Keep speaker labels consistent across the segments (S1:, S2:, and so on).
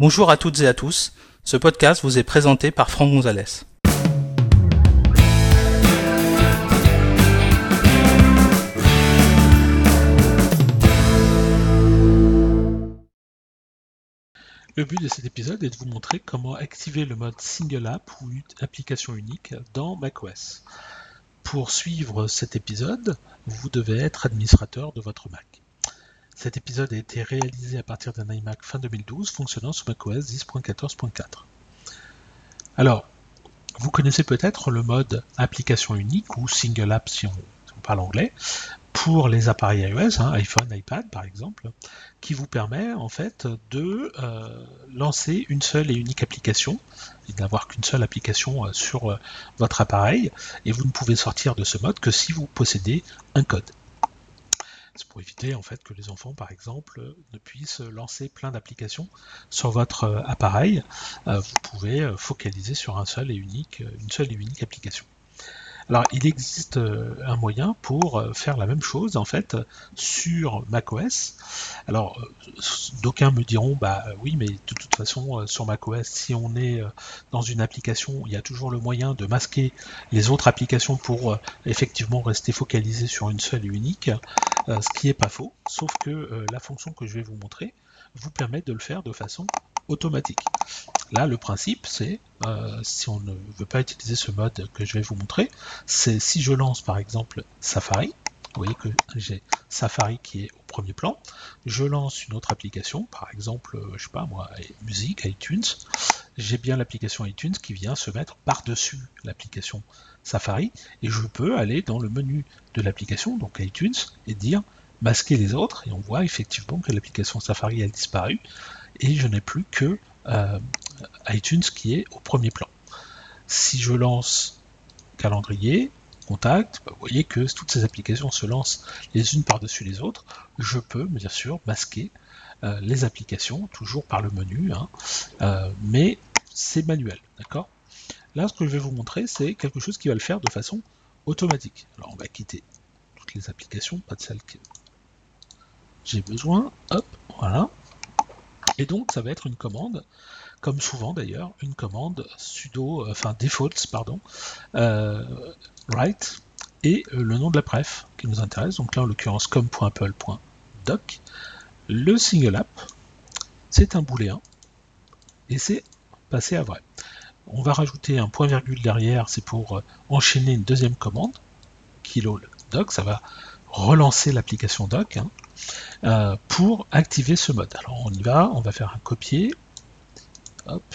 S1: Bonjour à toutes et à tous, ce podcast vous est présenté par Franck Gonzalez.
S2: Le but de cet épisode est de vous montrer comment activer le mode Single App ou application unique dans macOS. Pour suivre cet épisode, vous devez être administrateur de votre Mac. Cet épisode a été réalisé à partir d'un iMac fin 2012 fonctionnant sous macOS 10.14.4. Alors, vous connaissez peut-être le mode application unique ou single app si on, parle anglais pour les appareils iOS, hein, iPhone, iPad par exemple, qui vous permet en fait de euh, lancer une seule et unique application et d'avoir qu'une seule application euh, sur euh, votre appareil et vous ne pouvez sortir de ce mode que si vous possédez un code. Éviter en fait que les enfants, par exemple, ne puissent lancer plein d'applications sur votre euh, appareil. Euh, vous pouvez euh, focaliser sur un seul une seule et unique application. Alors, il existe euh, un moyen pour euh, faire la même chose en fait sur macOS. Alors, euh, d'aucuns me diront, bah oui, mais de toute façon, sur macOS, si on est dans une application, il y a toujours le moyen de masquer les autres applications pour effectivement rester focalisé sur une seule et unique, ce qui n'est pas faux, sauf que la fonction que je vais vous montrer vous permet de le faire de façon automatique. Là, le principe, c'est, euh, si on ne veut pas utiliser ce mode que je vais vous montrer, c'est si je lance par exemple Safari, vous voyez que j'ai Safari qui est au premier plan, je lance une autre application, par exemple, euh, je sais pas moi, musique, iTunes, j'ai bien l'application iTunes qui vient se mettre par-dessus l'application Safari, et je peux aller dans le menu de l'application, donc iTunes, et dire masquer les autres, et on voit effectivement que l'application Safari a disparu, et je n'ai plus que euh, iTunes qui est au premier plan. Si je lance calendrier, contact, bah, vous voyez que toutes ces applications se lancent les unes par-dessus les autres. Je peux bien sûr masquer euh, les applications, toujours par le menu, hein, euh, mais c'est manuel, d'accord? Là, ce que je vais vous montrer, c'est quelque chose qui va le faire de façon automatique. Alors, on va quitter toutes les applications, pas de celles que j'ai besoin. Hop, voilà. Et donc, ça va être une commande, comme souvent d'ailleurs, une commande sudo, euh, enfin defaults, pardon, euh, write, et euh, le nom de la pref qui nous intéresse, donc là en l'occurrence com.apple.doc. Le single app, c'est un booléen, et c'est passé à vrai. On va rajouter un point virgule derrière, c'est pour enchaîner une deuxième commande, kilo doc, ça va relancer l'application doc. Hein. Pour activer ce mode. Alors on y va, on va faire un copier, hop,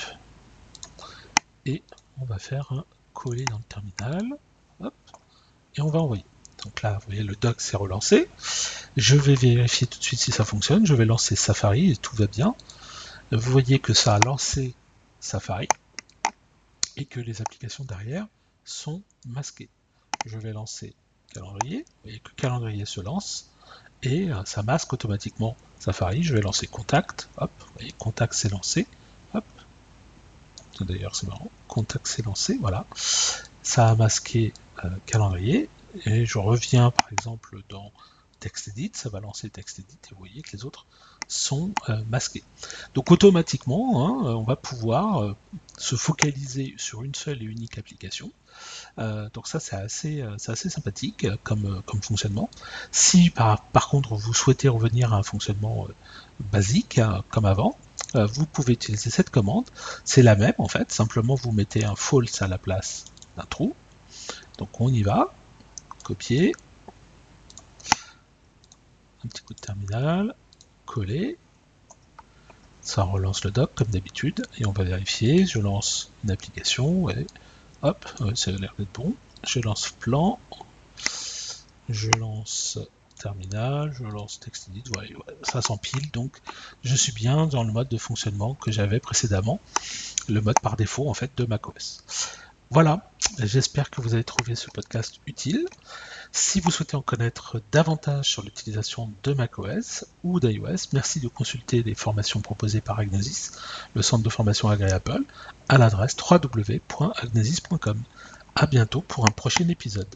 S2: et on va faire un coller dans le terminal, hop, et on va envoyer. Donc là, vous voyez, le doc s'est relancé. Je vais vérifier tout de suite si ça fonctionne. Je vais lancer Safari et tout va bien. Vous voyez que ça a lancé Safari et que les applications derrière sont masquées. Je vais lancer calendrier. Vous voyez que calendrier se lance et euh, ça masque automatiquement Safari. Je vais lancer Contact, hop, vous voyez, Contact s'est lancé. D'ailleurs, c'est marrant, Contact s'est lancé, voilà. Ça a masqué euh, calendrier, et je reviens par exemple dans TextEdit, ça va lancer TextEdit, et vous voyez que les autres sont euh, masqués. Donc automatiquement, hein, on va pouvoir se focaliser sur une seule et unique application, euh, donc ça c'est assez, euh, assez sympathique euh, comme, comme fonctionnement. Si par, par, contre vous souhaitez revenir à un fonctionnement basique hein, comme avant, vous pouvez utiliser cette commande. C'est la même en fait, simplement vous mettez un false à la place d'un trou. Donc on y va, copier, un petit coup de terminal, coller, ça relance le doc comme d'habitude et on va vérifier. Je lance une application, et Hop, ça a l'air d'être bon. Je lance plan. Je lance terminal, je lance TextEdit, voilà, ça s'empile, donc je suis bien dans le mode de fonctionnement que j'avais précédemment, le mode par défaut en fait de macOS. Voilà, j'espère que vous avez trouvé ce podcast utile. Si vous souhaitez en connaître davantage sur l'utilisation de macOS ou d'iOS, merci de consulter les formations proposées par Agnosis, le centre de formation agréable, à l'adresse www.agnosis.com. A bientôt pour un prochain épisode.